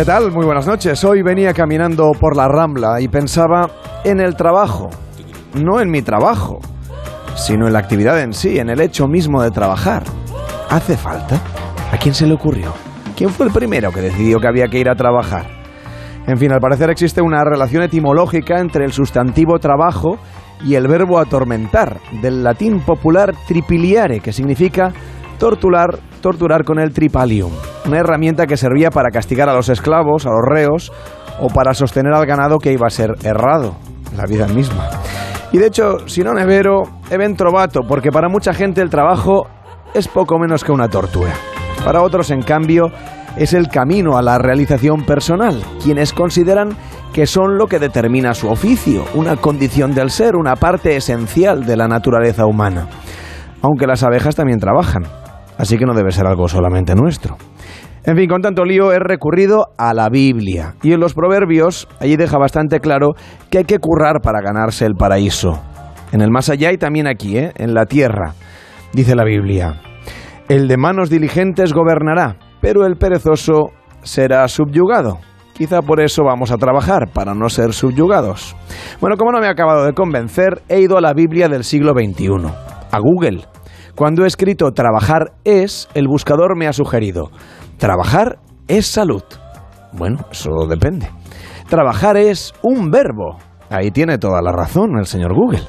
¿Qué tal? Muy buenas noches. Hoy venía caminando por la Rambla y pensaba en el trabajo. No en mi trabajo, sino en la actividad en sí, en el hecho mismo de trabajar. ¿Hace falta? ¿A quién se le ocurrió? ¿Quién fue el primero que decidió que había que ir a trabajar? En fin, al parecer existe una relación etimológica entre el sustantivo trabajo y el verbo atormentar, del latín popular tripiliare, que significa torturar, torturar con el tripalium, una herramienta que servía para castigar a los esclavos, a los reos, o para sostener al ganado que iba a ser errado, la vida misma. Y de hecho, si no nevero, even trovato, porque para mucha gente el trabajo es poco menos que una tortura. Para otros, en cambio, es el camino a la realización personal, quienes consideran que son lo que determina su oficio, una condición del ser, una parte esencial de la naturaleza humana. Aunque las abejas también trabajan, así que no debe ser algo solamente nuestro. En fin, con tanto lío he recurrido a la Biblia y en los proverbios allí deja bastante claro que hay que currar para ganarse el paraíso. En el más allá y también aquí, ¿eh? en la tierra, dice la Biblia. El de manos diligentes gobernará, pero el perezoso será subyugado. Quizá por eso vamos a trabajar, para no ser subyugados. Bueno, como no me ha acabado de convencer, he ido a la Biblia del siglo XXI, a Google. Cuando he escrito trabajar es, el buscador me ha sugerido, trabajar es salud. Bueno, eso depende. Trabajar es un verbo. Ahí tiene toda la razón el señor Google.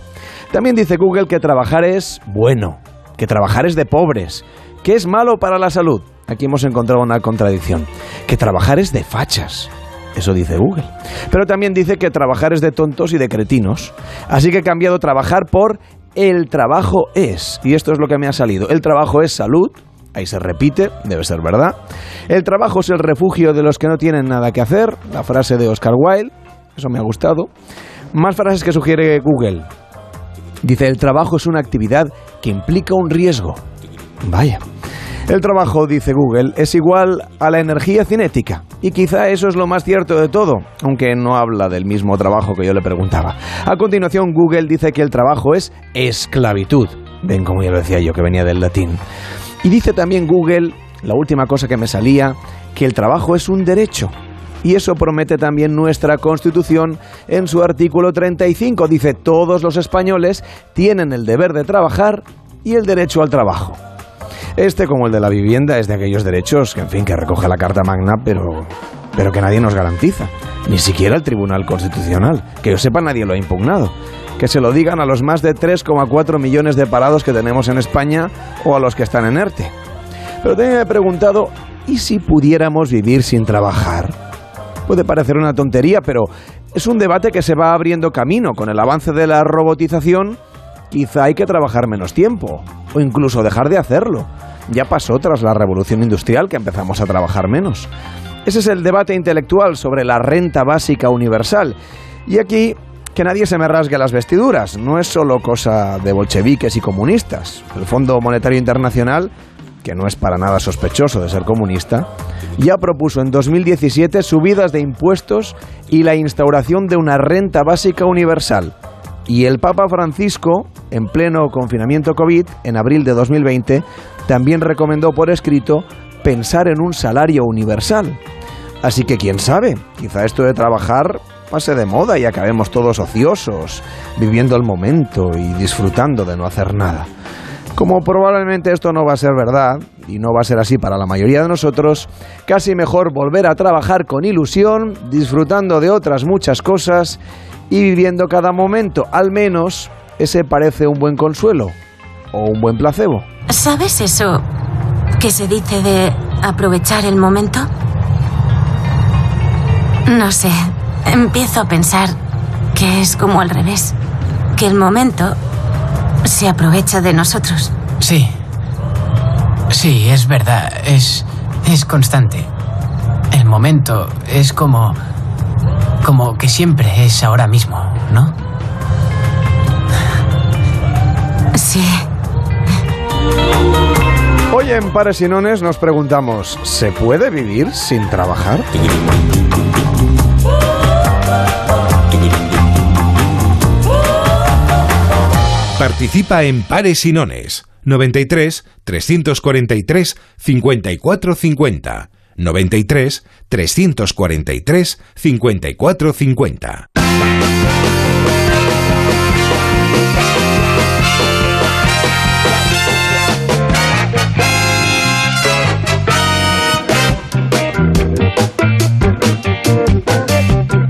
También dice Google que trabajar es bueno, que trabajar es de pobres, que es malo para la salud. Aquí hemos encontrado una contradicción. Que trabajar es de fachas. Eso dice Google. Pero también dice que trabajar es de tontos y de cretinos. Así que he cambiado trabajar por el trabajo es. Y esto es lo que me ha salido. El trabajo es salud. Ahí se repite, debe ser verdad. El trabajo es el refugio de los que no tienen nada que hacer. La frase de Oscar Wilde. Eso me ha gustado. Más frases que sugiere Google. Dice, el trabajo es una actividad que implica un riesgo. Vaya. El trabajo, dice Google, es igual a la energía cinética. Y quizá eso es lo más cierto de todo, aunque no habla del mismo trabajo que yo le preguntaba. A continuación, Google dice que el trabajo es esclavitud. Ven como ya lo decía yo, que venía del latín. Y dice también Google, la última cosa que me salía, que el trabajo es un derecho. Y eso promete también nuestra Constitución en su artículo 35. Dice, todos los españoles tienen el deber de trabajar y el derecho al trabajo. Este, como el de la vivienda, es de aquellos derechos que, en fin, que recoge la Carta Magna, pero, pero que nadie nos garantiza. Ni siquiera el Tribunal Constitucional. Que yo sepa, nadie lo ha impugnado. Que se lo digan a los más de 3,4 millones de parados que tenemos en España o a los que están en ERTE. Pero también me he preguntado, ¿y si pudiéramos vivir sin trabajar? Puede parecer una tontería, pero es un debate que se va abriendo camino con el avance de la robotización quizá hay que trabajar menos tiempo o incluso dejar de hacerlo. Ya pasó tras la revolución industrial que empezamos a trabajar menos. Ese es el debate intelectual sobre la renta básica universal. Y aquí que nadie se me rasgue las vestiduras. No es solo cosa de bolcheviques y comunistas. El Fondo Monetario Internacional, que no es para nada sospechoso de ser comunista, ya propuso en 2017 subidas de impuestos y la instauración de una renta básica universal. Y el Papa Francisco, en pleno confinamiento COVID, en abril de 2020, también recomendó por escrito pensar en un salario universal. Así que quién sabe, quizá esto de trabajar pase de moda y acabemos todos ociosos, viviendo el momento y disfrutando de no hacer nada. Como probablemente esto no va a ser verdad, y no va a ser así para la mayoría de nosotros, casi mejor volver a trabajar con ilusión, disfrutando de otras muchas cosas y viviendo cada momento. Al menos ese parece un buen consuelo o un buen placebo. ¿Sabes eso que se dice de aprovechar el momento? No sé, empiezo a pensar que es como al revés, que el momento se aprovecha de nosotros. Sí. Sí, es verdad, es es constante. El momento es como como que siempre es ahora mismo, ¿no? Sí. Hoy en Pares y Nones nos preguntamos, ¿se puede vivir sin trabajar? Participa en Pares y Nones 93 343 5450 93 343 5450.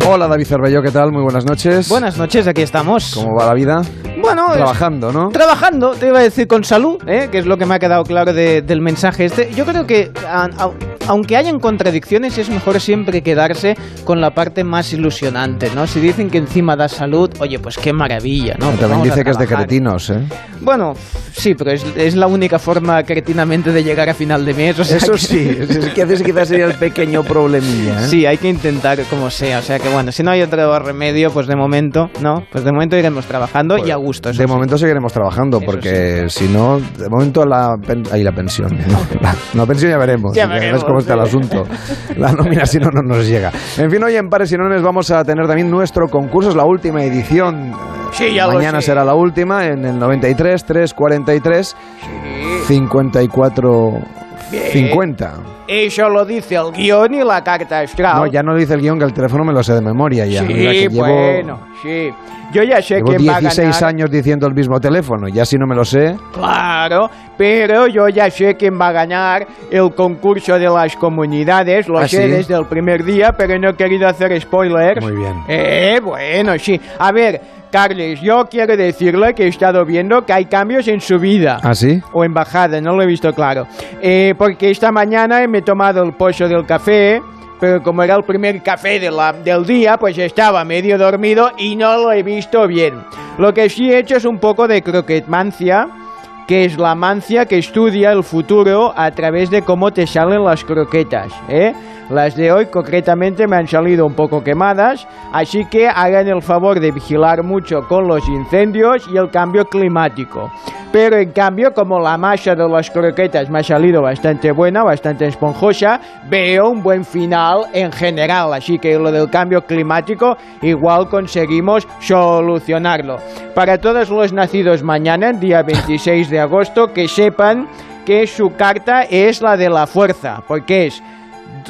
Hola David Cervello, ¿qué tal? Muy buenas noches. Buenas noches, aquí estamos. ¿Cómo va la vida? Bueno, es- Trabajando, ¿no? Trabajando, te iba a decir con salud, ¿eh? que es lo que me ha quedado claro de- del mensaje este. Yo creo que, a- a- aunque hayan contradicciones, es mejor siempre quedarse con la parte más ilusionante, ¿no? Si dicen que encima da salud, oye, pues qué maravilla, ¿no? Pues También dice que es de cretinos, ¿eh? Bueno, sí, pero es, es la única forma cretinamente de llegar a final de mes. o sea Eso que- sí, es que haces quizás sería el pequeño problemilla, ¿eh? Sí, hay que intentar como sea. O sea que bueno, si no hay otro remedio, pues de momento, ¿no? Pues de momento iremos trabajando y a gusto. eso De sí. momento seguiremos trabajando, Eso porque si no, de momento la, ahí la pensión. ¿no? La, la pensión ya veremos. Ya veremos, cómo está el sí. asunto. La nómina si no, no nos llega. En fin, hoy en Pares y Nones vamos a tener también nuestro concurso, es la última edición. Sí, ya lo Mañana sé. será la última, en el 93 343 54 50. Eso lo dice el guion y la carta astral. No, ya no dice el guion que el teléfono me lo sé de memoria ya. Sí, Mira que llevo- bueno, sí. Yo ya sé Llevo quién va a 16 ganar. años diciendo el mismo teléfono, ya si no me lo sé. Claro, pero yo ya sé quién va a ganar el concurso de las comunidades. Lo ¿Ah, sé sí? desde el primer día, pero no he querido hacer spoilers. Muy bien. Eh, bueno, sí. A ver, Carles, yo quiero decirle que he estado viendo que hay cambios en su vida. ¿Ah, sí? o embajada, no lo he visto claro. Eh, porque esta mañana me he tomado el pollo del café, pero como era el primer café de la- del día, pues estaba medio dormido y no lo he visto bien. Lo que sí he hecho es un poco de croquetmancia, que es la mancia que estudia el futuro a través de cómo te salen las croquetas, ¿eh? Las de hoy concretamente me han salido un poco quemadas, así que hagan el favor de vigilar mucho con los incendios y el cambio climático. Pero en cambio, como la masa de las croquetas me ha salido bastante buena, bastante esponjosa, veo un buen final en general. Así que lo del cambio climático igual conseguimos solucionarlo. Para todos los nacidos mañana, día 26 de agosto, que sepan que su carta es la de la fuerza, porque es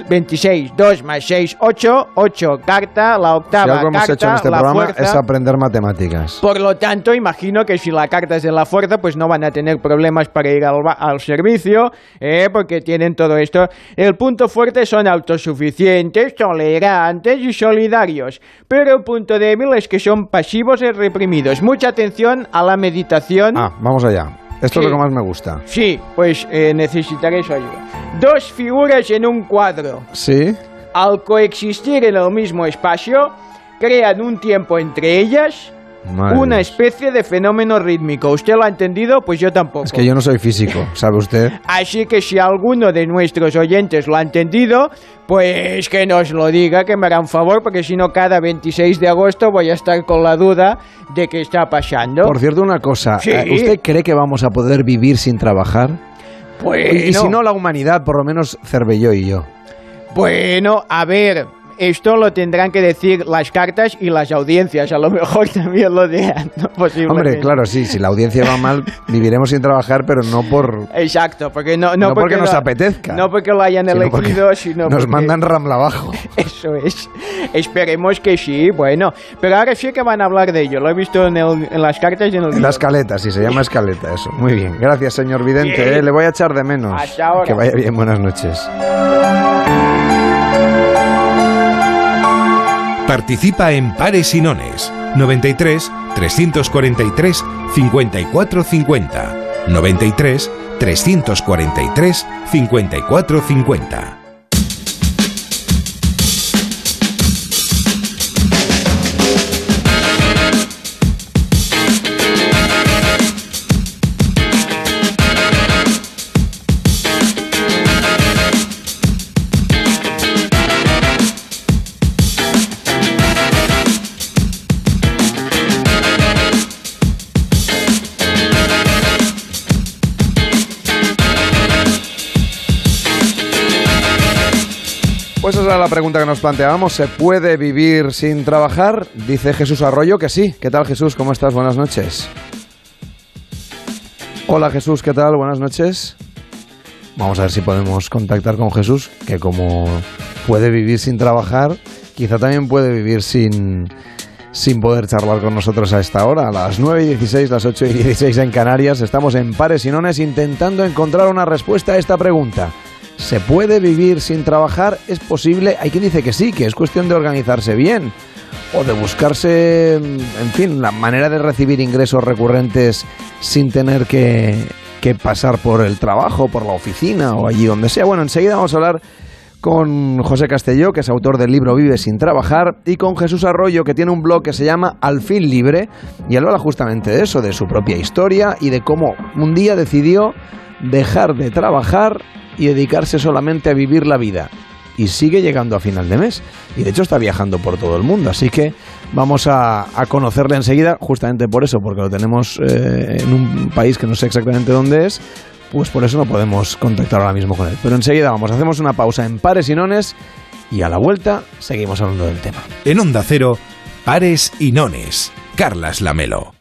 26, 2 más 6, 8, 8 carta, la Si octava algo hemos carta, hecho en este la programa fuerza. es aprender matemáticas. Por lo tanto, imagino que si la carta es de la fuerza, pues no van a tener problemas para ir al servicio, ¿eh? porque tienen todo esto. El punto fuerte son autosuficientes, tolerantes y solidarios. Pero el punto débil es que son pasivos y reprimidos. Mucha atención a la meditación. Ah, vamos allá. Esto es Sí. lo que más me gusta. Sí, pues eh, necesitaré su ayuda. Dos figuras en un cuadro. ¿Sí? Al coexistir en el mismo espacio, crean un tiempo entre ellas Madre una Dios. especie de fenómeno rítmico. ¿Usted lo ha entendido? Pues yo tampoco. Es que yo no soy físico, ¿sabe usted? Así que si alguno de nuestros oyentes lo ha entendido, pues que nos lo diga, que me hará un favor, porque si no, cada 26 de agosto voy a estar con la duda de qué está pasando. Por cierto, una cosa. Sí. eh, ¿Usted cree que vamos a poder vivir sin trabajar? Bueno, Y si no, la humanidad, por lo menos Cervelló y yo. bueno, a ver, esto lo tendrán que decir las cartas y las audiencias, a lo mejor también lo dirán, ¿no? Hombre, claro, sí, si la audiencia va mal, viviremos sin trabajar, pero no por... Exacto, porque no, no, No porque nos lo- apetezca. No porque lo hayan sino porque elegido, sino Nos porque- mandan ramla abajo. Eso es. Esperemos que sí, bueno. Pero ahora sí que van a hablar de ello. Lo he visto en, el- en las cartas y en el En guion. la escaleta, sí, se llama escaleta, eso. Muy bien. Gracias, señor Vidente. Eh, Le voy a echar de menos. Hasta ahora. Que vaya bien, buenas noches. Participa en Pares y Nones. 93 343 54 50 93 343 54 50 pregunta que nos planteábamos. ¿Se puede vivir sin trabajar? Dice Jesús Arroyo que sí. ¿Qué tal, Jesús? ¿Cómo estás? Buenas noches. Hola, Jesús. ¿Qué tal? Buenas noches. Vamos a ver si podemos contactar con Jesús, que como puede vivir sin trabajar, quizá también puede vivir sin, sin poder charlar con nosotros a esta hora. A las 9 y 16, las 8 y 16 en Canarias, estamos en Pares y Nones intentando encontrar una respuesta a esta pregunta. ¿Se puede vivir sin trabajar? ¿Es posible? Hay quien dice que sí, que es cuestión de organizarse bien o de buscarse, en fin, la manera de recibir ingresos recurrentes sin tener que, que pasar por el trabajo, por la oficina o allí donde sea. Bueno, enseguida vamos a hablar con José Castelló, que es autor del libro Vive sin trabajar, y con Jesús Arroyo, que tiene un blog que se llama Al fin libre, y habla justamente de eso, de su propia historia y de cómo un día decidió dejar de trabajar y dedicarse solamente a vivir la vida. Y sigue llegando a final de mes. Y de hecho está viajando por todo el mundo. Así que vamos a, a conocerle enseguida, justamente por eso, porque lo tenemos eh, en un país que no sé exactamente dónde es. Pues por eso no podemos contactar ahora mismo con él. Pero enseguida vamos, hacemos una pausa en pares y nones y a la vuelta seguimos hablando del tema. En Onda Cero, Pares y Nones. Carlas Lamelo.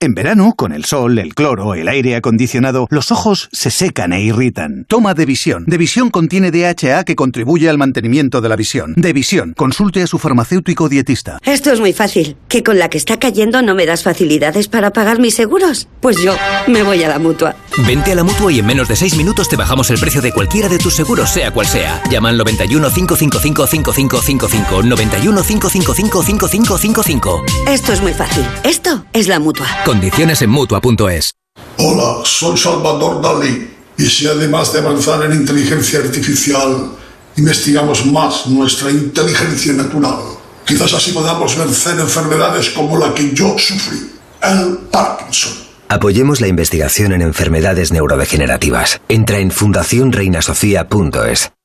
En verano, con el sol, el cloro, el aire acondicionado, los ojos se secan e irritan. Toma Devisión. Devisión contiene DHA que contribuye al mantenimiento de la visión. Devisión. Consulte a su farmacéutico dietista. Esto es muy fácil. ¿Que con la que está cayendo no me das facilidades para pagar mis seguros? Pues yo me voy a la mutua. Vente a la mutua y en menos de 6 minutos te bajamos el precio de cualquiera de tus seguros, sea cual sea. Llama al 91 555 5555. 91 555 5555. Esto es muy fácil. Esto es la mutua. Condiciones en mutua.es. Hola, soy Salvador Dalí. Y si además de avanzar en inteligencia artificial, investigamos más nuestra inteligencia natural, quizás así podamos vencer enfermedades como la que yo sufrí, el Parkinson. Apoyemos la investigación en enfermedades neurodegenerativas. Entra en fundacionreinasofía.es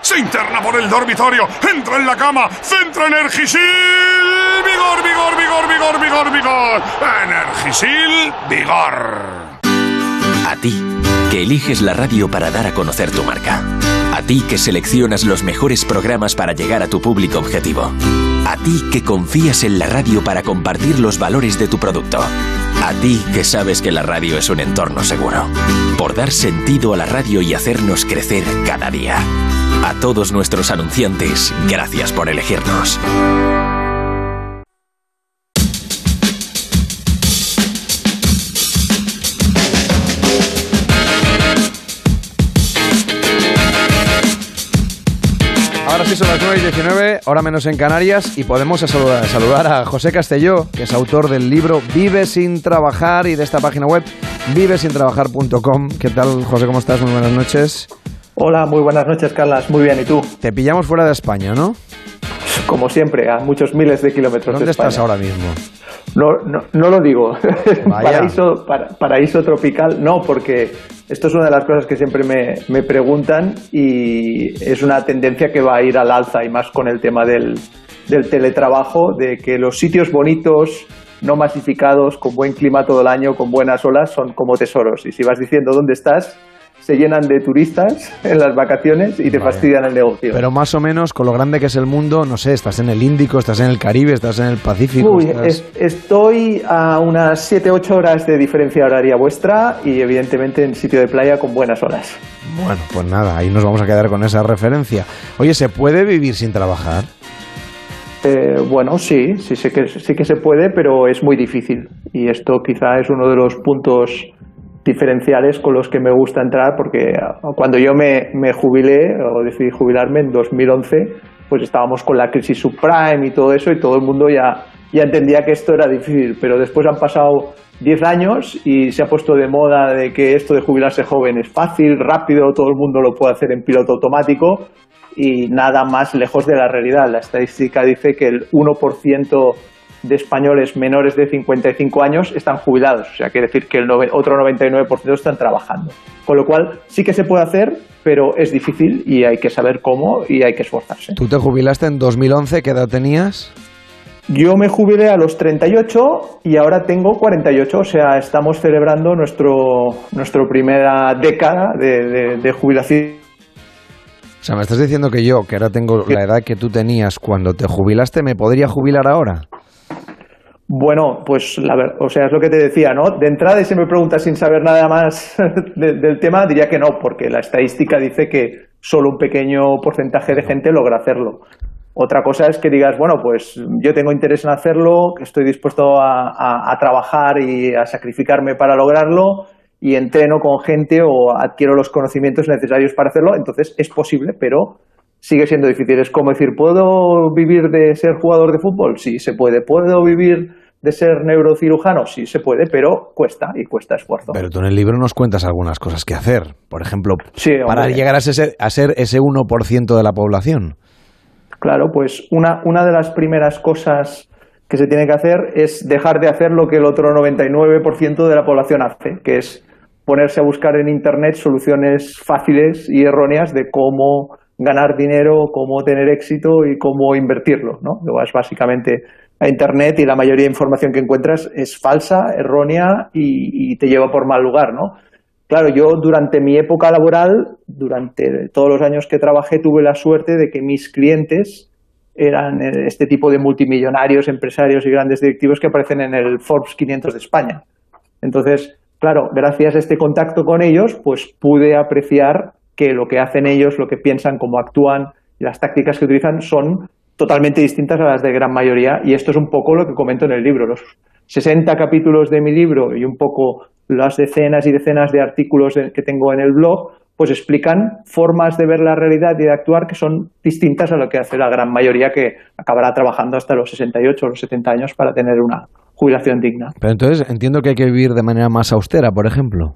Se interna por el dormitorio, entra en la cama, centra Energisil. Vigor, vigor, vigor, vigor, vigor, vigor. Energisil, vigor. A ti, que eliges la radio para dar a conocer tu marca. A ti que seleccionas los mejores programas para llegar a tu público objetivo. A ti que confías en la radio para compartir los valores de tu producto. A ti que sabes que la radio es un entorno seguro. Por dar sentido a la radio y hacernos crecer cada día. A todos nuestros anunciantes, gracias por elegirnos. Ahora sí son las 9 y 19, hora menos en Canarias, y podemos saludar, saludar a José Castelló, que es autor del libro Vive sin trabajar y de esta página web vivesintrabajar.com. ¿Qué tal, José? ¿Cómo estás? Muy buenas noches. Hola, muy buenas noches, Carlas. Muy bien, ¿y tú? Te pillamos fuera de España, ¿no? Como siempre, a muchos miles de kilómetros ¿Dónde de España. estás ahora mismo? No, no, no lo digo. paraíso, para- paraíso tropical, no, porque esto es una de las cosas que siempre me, me preguntan y es una tendencia que va a ir al alza y más con el tema del, del teletrabajo, de que los sitios bonitos, no masificados, con buen clima todo el año, con buenas olas, son como tesoros. Y si vas diciendo dónde estás, se llenan de turistas en las vacaciones y te fastidian el negocio. Pero más o menos, con lo grande que es el mundo, no sé, estás en el Índico, estás en el Caribe, estás en el Pacífico. Uy, estás- es- estoy a unas 7-8 horas de diferencia horaria vuestra y evidentemente en sitio de playa con buenas horas. Bueno, pues nada, ahí nos vamos a quedar con esa referencia. Oye, ¿se puede vivir sin trabajar? Eh, bueno, sí, sí, sé que, sí que se puede, pero es muy difícil. Y esto quizá es uno de los puntos diferenciales con los que me gusta entrar, porque ah, cuando yo me, me jubilé o decidí jubilarme en 2011, pues estábamos con la crisis subprime y todo eso, y todo el mundo ya ya entendía que esto era difícil, pero después han pasado 10 años y se ha puesto de moda de que esto de jubilarse joven es fácil, rápido, todo el mundo lo puede hacer en piloto automático y nada más lejos de la realidad. La estadística dice que el 1% de españoles menores de 55 años están jubilados, o sea, quiere decir que el otro 99% están trabajando. Con lo cual, sí que se puede hacer, pero es difícil y hay que saber cómo y hay que esforzarse. ¿Tú te jubilaste en 2011? ¿Qué edad tenías? Yo me jubilé a los 38 y ahora tengo 48, o sea, estamos celebrando nuestro, nuestra primera década de, de jubilación. O sea, me estás diciendo que yo, que ahora tengo la edad que tú tenías cuando te jubilaste, ¿me podría jubilar ahora? Bueno, pues la o sea, es lo que te decía, ¿no? De entrada, y si me preguntas sin saber nada más del tema, diría que no, porque la estadística dice que solo un pequeño porcentaje de gente logra hacerlo. Otra cosa es que digas, bueno, pues yo tengo interés en hacerlo, estoy dispuesto a, trabajar y a sacrificarme para lograrlo y entreno con gente o adquiero los conocimientos necesarios para hacerlo, entonces es posible, pero sigue siendo difícil. Es como decir, ¿puedo vivir de ser jugador de fútbol? Sí, se puede. ¿Puedo vivir de ser neurocirujano? Sí, se puede, pero cuesta y cuesta esfuerzo. Pero tú en el libro nos cuentas algunas cosas que hacer. Por ejemplo, para llegar a ser, a ser ese 1% de la población. Claro, pues una, una de las primeras cosas que se tiene que hacer es dejar de hacer lo que el otro 99% de la población hace, que es ponerse a buscar en Internet soluciones fáciles y erróneas de cómo ganar dinero, cómo tener éxito y cómo invertirlo. ¿no? vas básicamente a Internet y la mayoría de información que encuentras es falsa, errónea y, te lleva por mal lugar. ¿no? Claro, yo durante mi época laboral, durante todos los años que trabajé, tuve la suerte de que mis clientes eran este tipo de multimillonarios, empresarios y grandes directivos que aparecen en el Forbes 500 de España. Entonces, claro, gracias a este contacto con ellos, pues pude apreciar que lo que hacen ellos, lo que piensan, cómo actúan las tácticas que utilizan son totalmente distintas a las de gran mayoría y esto es un poco lo que comento en el libro. Los 60 capítulos de mi libro y un poco las decenas y decenas de artículos que tengo en el blog, pues explican formas de ver la realidad y de actuar que son distintas a lo que hace la gran mayoría que acabará trabajando hasta los 68 o los 70 años para tener una jubilación digna. Pero entonces entiendo que hay que vivir de manera más austera, por ejemplo.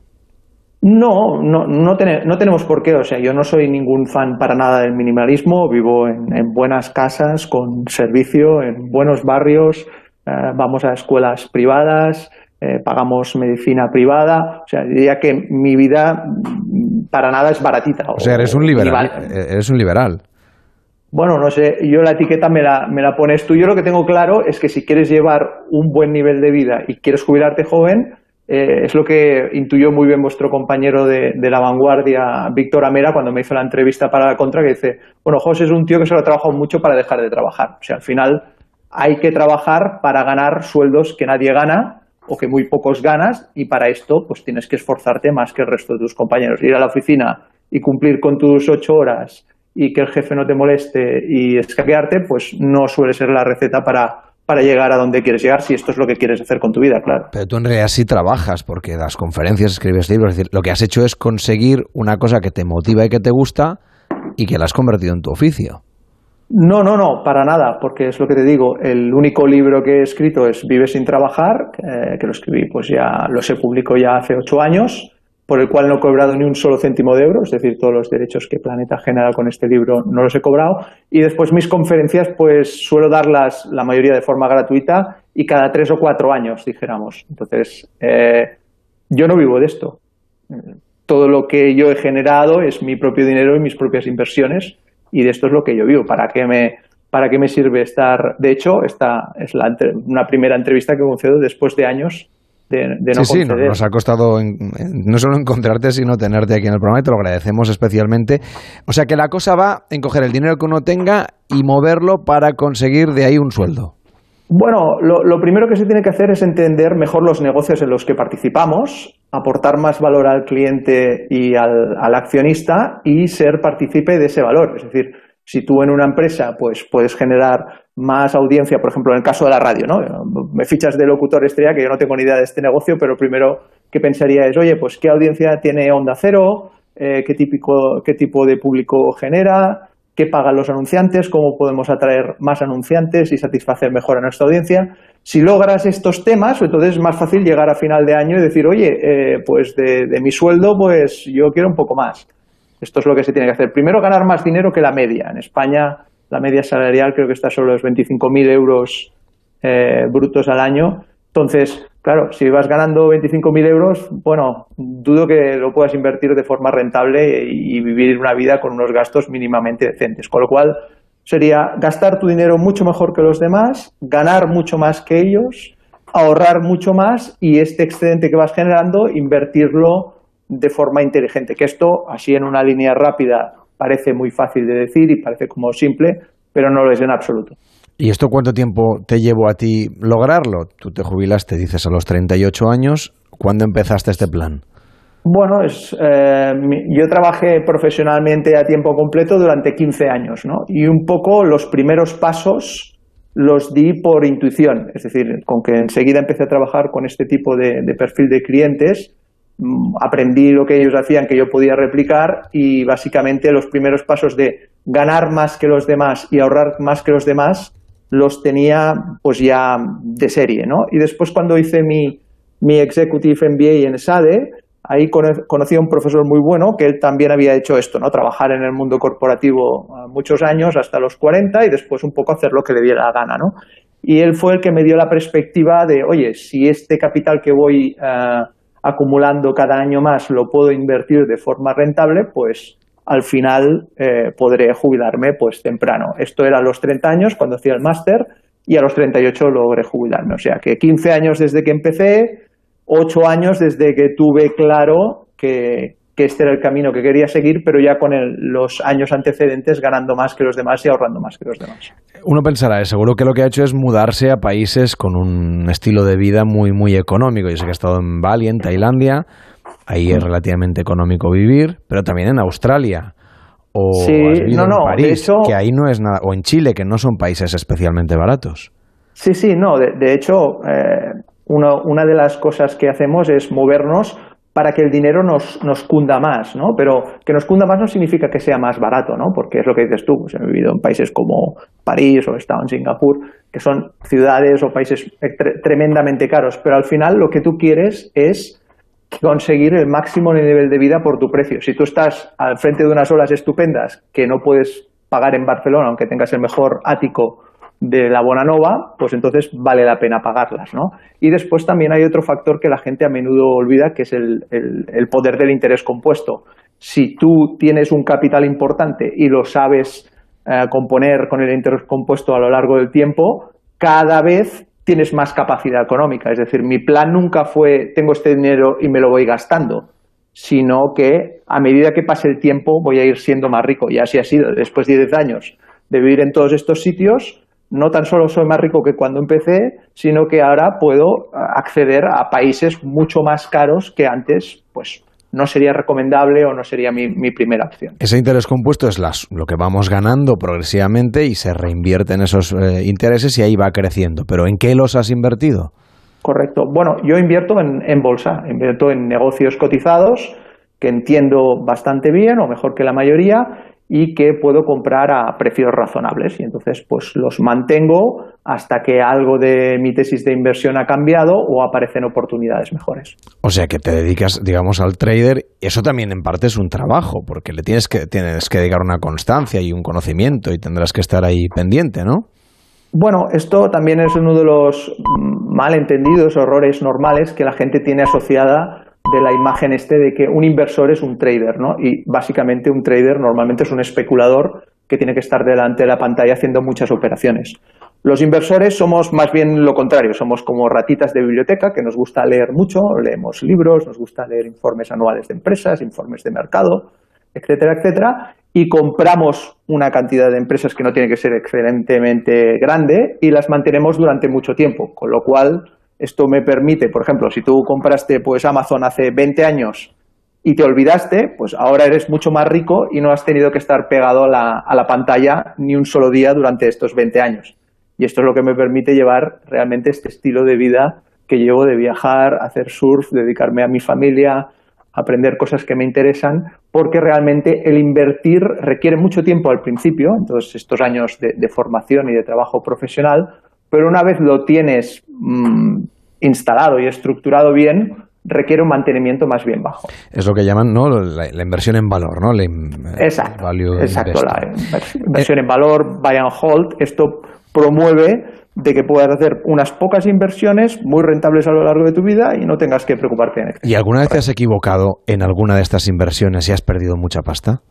No, no, no, tenemos por qué. O sea, yo no soy ningún fan para nada del minimalismo. Vivo en, buenas casas, con servicio, en buenos barrios. Eh, vamos a escuelas privadas, eh, pagamos medicina privada. O sea, diría que mi vida para nada es baratita. O, sea, eres un liberal. Eres un liberal. Bueno, no sé, yo la etiqueta me la, me la pones tú. Yo lo que tengo claro es que si quieres llevar un buen nivel de vida y quieres jubilarte joven, eh, es lo que intuyó muy bien vuestro compañero de, la vanguardia, Víctor Amera, cuando me hizo la entrevista para la contra, que dice, bueno, José es un tío que se lo ha trabajado mucho para dejar de trabajar. O sea, al final hay que trabajar para ganar sueldos que nadie gana o que muy pocos ganas y para esto pues tienes que esforzarte más que el resto de tus compañeros. Ir a la oficina y cumplir con tus ocho horas y que el jefe no te moleste y escaquearte, pues no suele ser la receta para para llegar a donde quieres llegar, si esto es lo que quieres hacer con tu vida, claro. Pero tú en realidad sí trabajas, porque das conferencias, escribes libros, es decir, lo que has hecho es conseguir una cosa que te motiva y que te gusta y que la has convertido en tu oficio. No, no, no, para nada, porque es lo que te digo, el único libro que he escrito es Vive sin trabajar, eh, que lo escribí, pues ya lo se publicó ya hace ocho años, por el cual no he cobrado ni un solo céntimo de euro, es decir, todos los derechos que Planeta genera con este libro no los he cobrado. Y después mis conferencias, pues suelo darlas la mayoría de forma gratuita y cada tres o cuatro años, dijéramos. Entonces, eh, yo no vivo de esto. Todo lo que yo he generado es mi propio dinero y mis propias inversiones y de esto es lo que yo vivo. ¿Para qué me, para qué me sirve estar? De hecho, esta es la, una primera entrevista que concedo después de años sí, sí, nos ha costado no solo encontrarte, sino tenerte aquí en el programa y te lo agradecemos especialmente. O sea que la cosa va en coger el dinero que uno tenga y moverlo para conseguir de ahí un sueldo. Bueno, lo, primero que se tiene que hacer es entender mejor los negocios en los que participamos, aportar más valor al cliente y al, al accionista y ser partícipe de ese valor. Es decir, si tú en una empresa pues puedes generar más audiencia, por ejemplo, en el caso de la radio, ¿no? Me fichas de locutor estrella, que yo no tengo ni idea de este negocio, pero primero que pensaría es, oye, pues qué audiencia tiene Onda Cero, eh, qué, típico, qué tipo de público genera, qué pagan los anunciantes, cómo podemos atraer más anunciantes y satisfacer mejor a nuestra audiencia. Si logras estos temas, entonces es más fácil llegar a final de año y decir, oye, eh, pues de, mi sueldo, pues yo quiero un poco más. Esto es lo que se tiene que hacer. Primero, ganar más dinero que la media. En España, la media salarial creo que está sobre los 25.000 euros eh, brutos al año. Entonces, claro, si vas ganando 25.000 euros, bueno, dudo que lo puedas invertir de forma rentable y vivir una vida con unos gastos mínimamente decentes. Con lo cual, sería gastar tu dinero mucho mejor que los demás, ganar mucho más que ellos, ahorrar mucho más y este excedente que vas generando, invertirlo de forma inteligente. Que esto, así en una línea rápida, parece muy fácil de decir y parece como simple, pero no lo es en absoluto. ¿Y esto cuánto tiempo te llevó a ti lograrlo? Tú te jubilaste, dices, a los 38 años. ¿Cuándo empezaste este plan? Bueno, es, eh, yo trabajé profesionalmente a tiempo completo durante 15 años, ¿no? Y un poco los primeros pasos los di por intuición, es decir, con que enseguida empecé a trabajar con este tipo de, perfil de clientes, aprendí lo que ellos hacían que yo podía replicar y básicamente los primeros pasos de ganar más que los demás y ahorrar más que los demás los tenía pues ya de serie, ¿no? Y después cuando hice mi, mi Executive MBA en SADE, ahí conocí a un profesor muy bueno que él también había hecho esto, ¿no? Trabajar en el mundo corporativo muchos años, hasta los 40, y después un poco hacer lo que le diera la gana, ¿no? Y él fue el que me dio la perspectiva de, oye, si este capital que voy eh, acumulando cada año más lo puedo invertir de forma rentable, pues al final eh, podré jubilarme pues temprano. Esto era a los 30 años cuando hacía el máster y a los 38 logré jubilarme. O sea que 15 años desde que empecé, ocho años desde que tuve claro que, este era el camino que quería seguir, pero ya con los años antecedentes ganando más que los demás y ahorrando más que los demás. Uno pensará, eh, seguro que lo que ha hecho es mudarse a países con un estilo de vida muy, muy económico. Yo sé que ha estado en Bali, en Tailandia, ahí es relativamente económico vivir, pero también en Australia. O sí, no, no, en París, que ahí no es nada, o en Chile, que no son países especialmente baratos. Sí, sí, no, de, hecho, eh, una de las cosas que hacemos es movernos para que el dinero nos, nos, cunda más, ¿no? Pero que nos cunda más no significa que sea más barato, ¿no? Porque es lo que dices tú, pues he vivido en países como París o he estado en Singapur, que son ciudades o países tremendamente caros, pero al final lo que tú quieres es conseguir el máximo nivel de vida por tu precio. Si tú estás al frente de unas olas estupendas que no puedes pagar en Barcelona, aunque tengas el mejor ático de la Bonanova, pues entonces vale la pena pagarlas, ¿no? Y después también hay otro factor que la gente a menudo olvida, que es el, poder del interés compuesto. Si tú tienes un capital importante y lo sabes eh, componer con el interés compuesto a lo largo del tiempo, cada vez tienes más capacidad económica. Es decir, mi plan nunca fue tengo este dinero y me lo voy gastando, sino que a medida que pase el tiempo voy a ir siendo más rico. Y así ha sido. Después de 10 años de vivir en todos estos sitios, no tan solo soy más rico que cuando empecé, sino que ahora puedo acceder a países mucho más caros que antes, pues no sería recomendable o no sería mi, primera opción. Ese interés compuesto es lo que vamos ganando progresivamente y se reinvierte en esos eh, intereses y ahí va creciendo. Pero ¿en qué los has invertido? Correcto. Bueno, yo invierto en, en bolsa, invierto en negocios cotizados que entiendo bastante bien o mejor que la mayoría y que puedo comprar a precios razonables. Y entonces, pues los mantengo hasta que algo de mi tesis de inversión ha cambiado o aparecen oportunidades mejores. O sea que te dedicas, digamos, al trader. Eso también en parte es un trabajo, porque le tienes que, tienes que dedicar una constancia y un conocimiento y tendrás que estar ahí pendiente, ¿no? Bueno, esto también es uno de los malentendidos errores normales que la gente tiene asociada de la imagen este de que un inversor es un trader, ¿no? Y básicamente un trader normalmente es un especulador que tiene que estar delante de la pantalla haciendo muchas operaciones. Los inversores somos más bien lo contrario, somos como ratitas de biblioteca que nos gusta leer mucho, leemos libros, nos gusta leer informes anuales de empresas, informes de mercado, etcétera, etcétera, y compramos una cantidad de empresas que no tiene que ser excelentemente grande y las mantenemos durante mucho tiempo, con lo cual esto me permite, por ejemplo, si tú compraste pues Amazon hace 20 años y te olvidaste, pues ahora eres mucho más rico y no has tenido que estar pegado a la, a la pantalla ni un solo día durante estos 20 años. Y esto es lo que me permite llevar realmente este estilo de vida que llevo de viajar, hacer surf, dedicarme a mi familia, aprender cosas que me interesan, porque realmente el invertir requiere mucho tiempo al principio, entonces estos años de, formación y de trabajo profesional, pero una vez lo tienes mm, instalado y estructurado bien, requiere un mantenimiento más bien bajo. Es lo que llaman ¿no? la, inversión en valor, ¿no? exacto, exacto la inversión en valor, buy and hold. Esto promueve de que puedas hacer unas pocas inversiones muy rentables a lo largo de tu vida y no tengas que preocuparte en ¿Y alguna vez te has equivocado en alguna de estas inversiones y has perdido mucha pasta?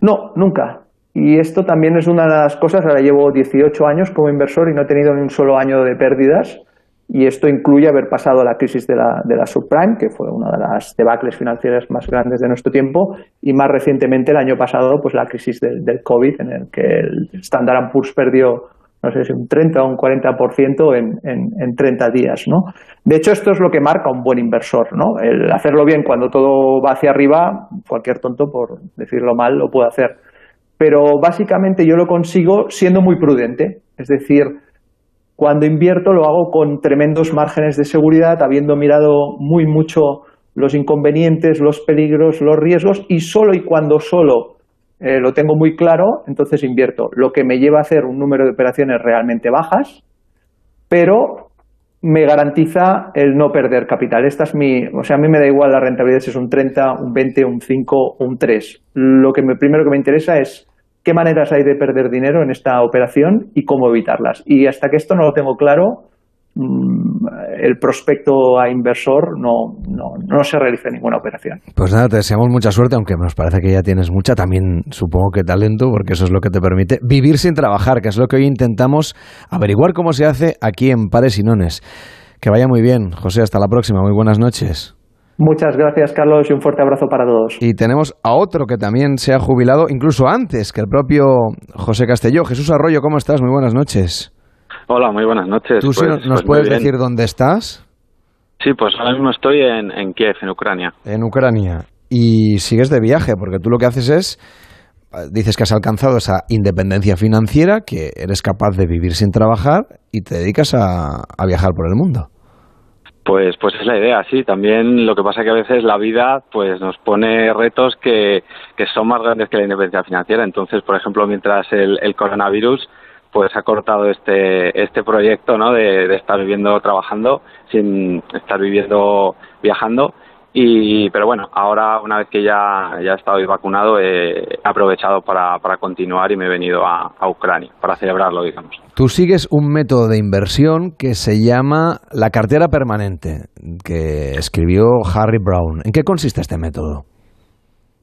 No, nunca. Y esto también es una de las cosas, ahora llevo 18 años como inversor y no he tenido ni un solo año de pérdidas y esto incluye haber pasado la crisis de la, de la subprime, que fue una de las debacles financieras más grandes de nuestro tiempo, y más recientemente el año pasado pues la crisis del, COVID, en el que el Standard Poor's perdió no sé si un 30 o un 40% en, en, en 30 días, ¿no? De hecho, esto es lo que marca un buen inversor, ¿no? El hacerlo bien cuando todo va hacia arriba, cualquier tonto, por decirlo mal, lo puede hacer. Pero básicamente yo lo consigo siendo muy prudente, es decir, cuando invierto lo hago con tremendos márgenes de seguridad, habiendo mirado muy mucho los inconvenientes, los peligros, los riesgos y solo y cuando solo eh, lo tengo muy claro, entonces invierto. Lo que me lleva a hacer un número de operaciones realmente bajas, pero me garantiza el no perder capital. Esta es mi, o sea, a mí me da igual la rentabilidad si es un 30, un 20, un 5 o un 3. Lo que me, primero que me interesa es qué maneras hay de perder dinero en esta operación y cómo evitarlas. Y hasta que esto no lo tengo claro, el prospecto a inversor no, no, se realiza ninguna operación. Pues nada, te deseamos mucha suerte, aunque nos parece que ya tienes mucha, también supongo que talento, porque eso es lo que te permite vivir sin trabajar, que es lo que hoy intentamos averiguar cómo se hace aquí en Pares y Nones. Que vaya muy bien, José, hasta la próxima, muy buenas noches. Muchas gracias, Carlos, y un fuerte abrazo para todos. Y tenemos a otro que también se ha jubilado, incluso antes que el propio José Castelló. Jesús Arroyo, ¿cómo estás? Muy buenas noches. Hola, muy buenas noches. ¿Tú pues, nos pues puedes decir dónde estás? Sí, pues ahora mismo estoy en, en Kiev, en Ucrania. En Ucrania. Y sigues de viaje, porque tú lo que haces es dices que has alcanzado esa independencia financiera, que eres capaz de vivir sin trabajar y te dedicas a viajar por el mundo. Pues, pues es la idea, sí. También lo que pasa es que a veces la vida pues nos pone retos que, que son más grandes que la independencia financiera. Entonces, por ejemplo, mientras el, el coronavirus pues ha cortado este, este proyecto ¿no? de, estar viviendo trabajando sin estar viviendo viajando y, pero bueno, ahora una vez que ya, ya he estado vacunado, he aprovechado para, para continuar y me he venido a, a, Ucrania para celebrarlo, digamos. Tú sigues un método de inversión que se llama la cartera permanente, que escribió Harry Brown. ¿En qué consiste este método?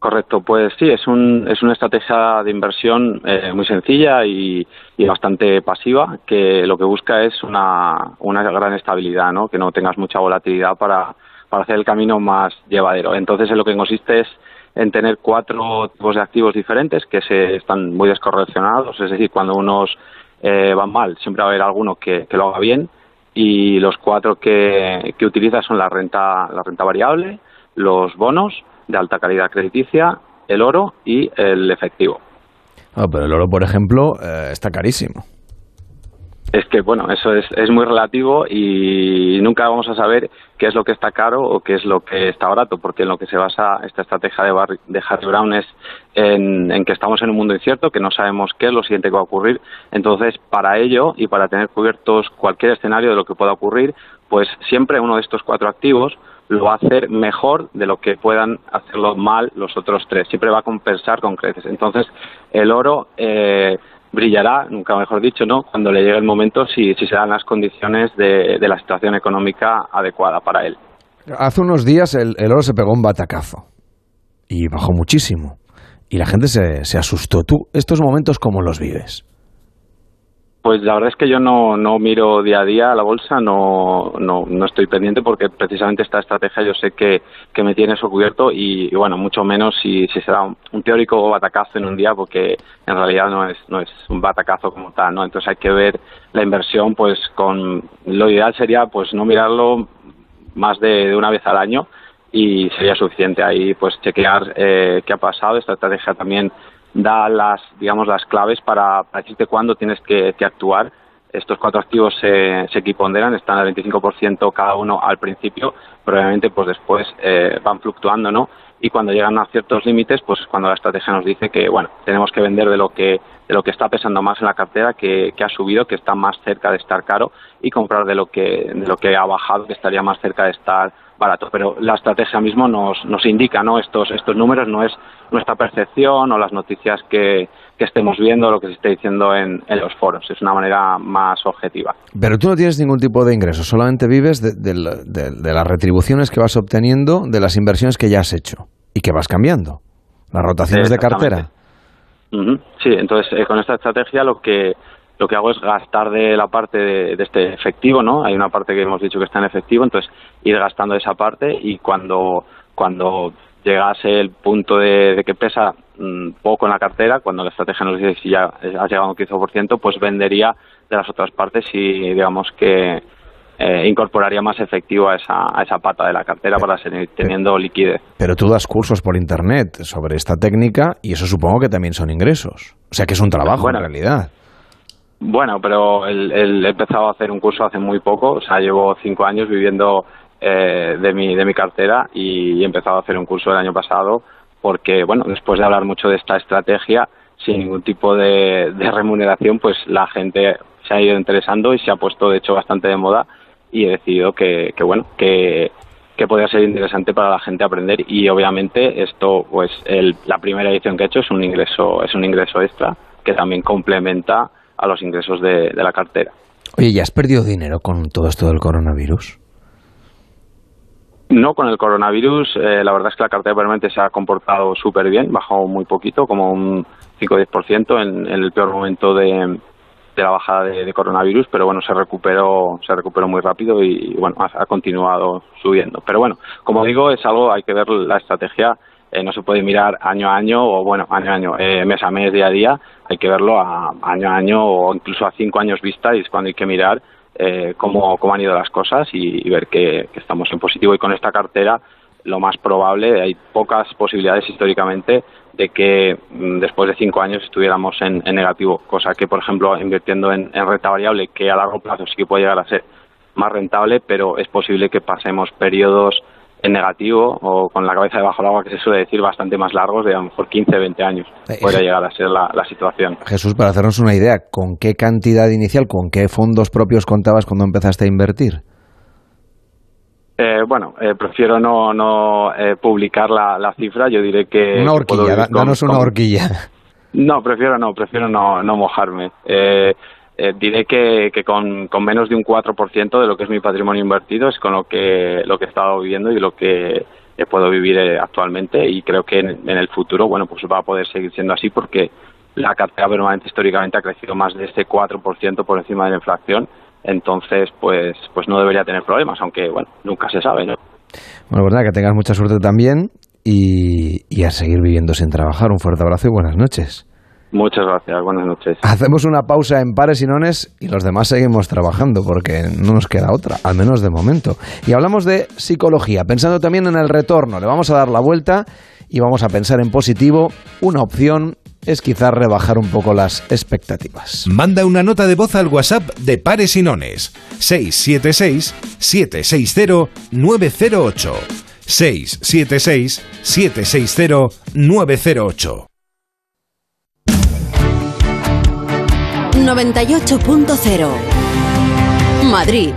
Correcto, pues sí, es, un, es una estrategia de inversión eh, muy sencilla y, bastante pasiva, que lo que busca es una, una gran estabilidad, ¿no? que no tengas mucha volatilidad para para hacer el camino más llevadero. Entonces, en lo que consiste es en tener cuatro tipos de activos diferentes que se están muy descorrelacionados, es decir, cuando unos eh, van mal, siempre va a haber alguno que, lo haga bien y los cuatro que, que son la renta, la renta variable, los bonos de alta calidad crediticia, el oro y el efectivo. Ah, pero el oro, por ejemplo, eh, está carísimo. Es que, bueno, eso es, es muy relativo y nunca vamos a saber qué es lo que está caro o qué es lo que está barato, porque en lo que se basa esta estrategia de, de Harry Brown es en, en, que estamos en un mundo incierto, que no sabemos qué es lo siguiente que va a ocurrir. Entonces, para ello y para tener cubiertos cualquier escenario de lo que pueda ocurrir, pues siempre uno de estos cuatro activos lo va a hacer mejor de lo que puedan hacerlo mal los otros tres. Siempre va a compensar con creces. Entonces, el oro eh, brillará, nunca mejor dicho, ¿no? Cuando le llegue el momento, si, si se dan las condiciones de, la situación económica adecuada para él. Hace unos días el, oro se pegó un batacazo y bajó muchísimo. Y la gente se, se asustó. ¿Tú estos momentos cómo los vives? Pues la verdad es que yo no, no miro día a día la bolsa, no, no, no estoy pendiente porque precisamente esta estrategia yo sé que, que me tiene eso cubierto y, bueno, mucho menos si, si se da un, teórico batacazo en un día porque en realidad no es, no es un batacazo como tal, ¿no? Entonces hay que ver la inversión pues con, lo ideal sería pues no mirarlo más de, de una vez al año y sería suficiente ahí pues chequear eh, qué ha pasado, esta estrategia también da las, digamos, las claves para, decirte cuándo tienes que, actuar estos cuatro activos se, se equiponderan, están al 25% cada uno al principio, pero obviamente pues después eh, van fluctuando, ¿no? Y cuando llegan a ciertos límites, pues cuando la estrategia nos dice que, bueno, tenemos que vender de lo que, de lo que está pesando más en la cartera, que, que ha subido, que está más cerca de estar caro, y comprar de lo que, de lo que ha bajado, que estaría más cerca de estar barato. Pero la estrategia mismo nos, nos indica, ¿no? Estos, estos números no es nuestra percepción o las noticias que, que estemos viendo, lo que se esté diciendo en, en, los foros. Es una manera más objetiva. Pero tú no tienes ningún tipo de ingreso, solamente vives de, de, de, de, las retribuciones que vas obteniendo de las inversiones que ya has hecho y que vas cambiando. Las rotaciones de cartera. Uh -huh. Sí, entonces eh, con esta estrategia lo que lo que hago es gastar de la parte de, de, este efectivo, ¿no? Hay una parte que hemos dicho que está en efectivo, entonces ir gastando esa parte y cuando cuando llegase el punto de, de que pesa mmm, poco en la cartera, cuando la estrategia nos dice si ya ha llegado a un 15%, pues vendería de las otras partes y digamos que eh, incorporaría más efectivo a esa, a esa pata de la cartera para seguir teniendo liquidez. Pero tú das cursos por internet sobre esta técnica y eso supongo que también son ingresos. O sea que es un trabajo bueno, en realidad. Bueno, pero el, el, he empezado a hacer un curso hace muy poco, o sea, llevo cinco años viviendo eh, de, mi, de mi cartera y he empezado a hacer un curso el año pasado porque, bueno, después de hablar mucho de esta estrategia, sin ningún tipo de, de remuneración, pues la gente se ha ido interesando y se ha puesto, de hecho, bastante de moda y he decidido que, que bueno, que, que podría ser interesante para la gente aprender y obviamente esto, pues el, la primera edición que he hecho es un ingreso, es un ingreso extra que también complementa a los ingresos de, de la cartera. Oye, ¿ya has perdido dinero con todo esto del coronavirus? No, con el coronavirus, eh, la verdad es que la cartera permanente se ha comportado súper bien, bajó muy poquito, como un 5-10% en, en el peor momento de, la bajada de, coronavirus, pero bueno, se recuperó, se recuperó muy rápido y, bueno, ha, ha, continuado subiendo. Pero bueno, como digo, es algo, hay que ver la estrategia, eh, no se puede mirar año a año o bueno, año a año, eh, mes a mes, día a día, hay que verlo a año a año o incluso a cinco años vista y es cuando hay que mirar eh, cómo, cómo han ido las cosas y, ver que, estamos en positivo. Y con esta cartera lo más probable, hay pocas posibilidades históricamente de que mm, después de cinco años estuviéramos en, en negativo, cosa que, por ejemplo, invirtiendo en, en, renta variable, que a largo plazo sí que puede llegar a ser más rentable, pero es posible que pasemos periodos en negativo o con la cabeza debajo del agua, que se suele decir, bastante más largos, de a lo mejor 15, 20 años, eh, podría llegar a ser la, la situación. Jesús, para hacernos una idea, ¿con qué cantidad inicial, con qué fondos propios contabas cuando empezaste a invertir? Eh, bueno, eh, prefiero no, no eh, publicar la, la, cifra. Yo diré que. Una horquilla, con, danos una con... horquilla. No, prefiero no, prefiero no, no mojarme. Eh, eh, diré que, que con, menos de un 4% de lo que es mi patrimonio invertido es con lo que, lo que he estado viviendo y lo que puedo vivir actualmente. Y creo que en, en el futuro, bueno, pues va a poder seguir siendo así porque la cartera permanente históricamente ha crecido más de este 4% por encima de la inflación entonces pues pues no debería tener problemas, aunque bueno, nunca se sabe, ¿no? Bueno, verdad que tengas mucha suerte también y, y a seguir viviendo sin trabajar. Un fuerte abrazo y buenas noches. Muchas gracias, buenas noches. Hacemos una pausa en pares y nones y los demás seguimos trabajando porque no nos queda otra, al menos de momento. Y hablamos de psicología, pensando también en el retorno. Le vamos a dar la vuelta y vamos a pensar en positivo. Una opción es quizás rebajar un poco las expectativas. Manda una nota de voz al WhatsApp de Pares y Nones 676-760-908. 676-760-908. 98.0 Madrid.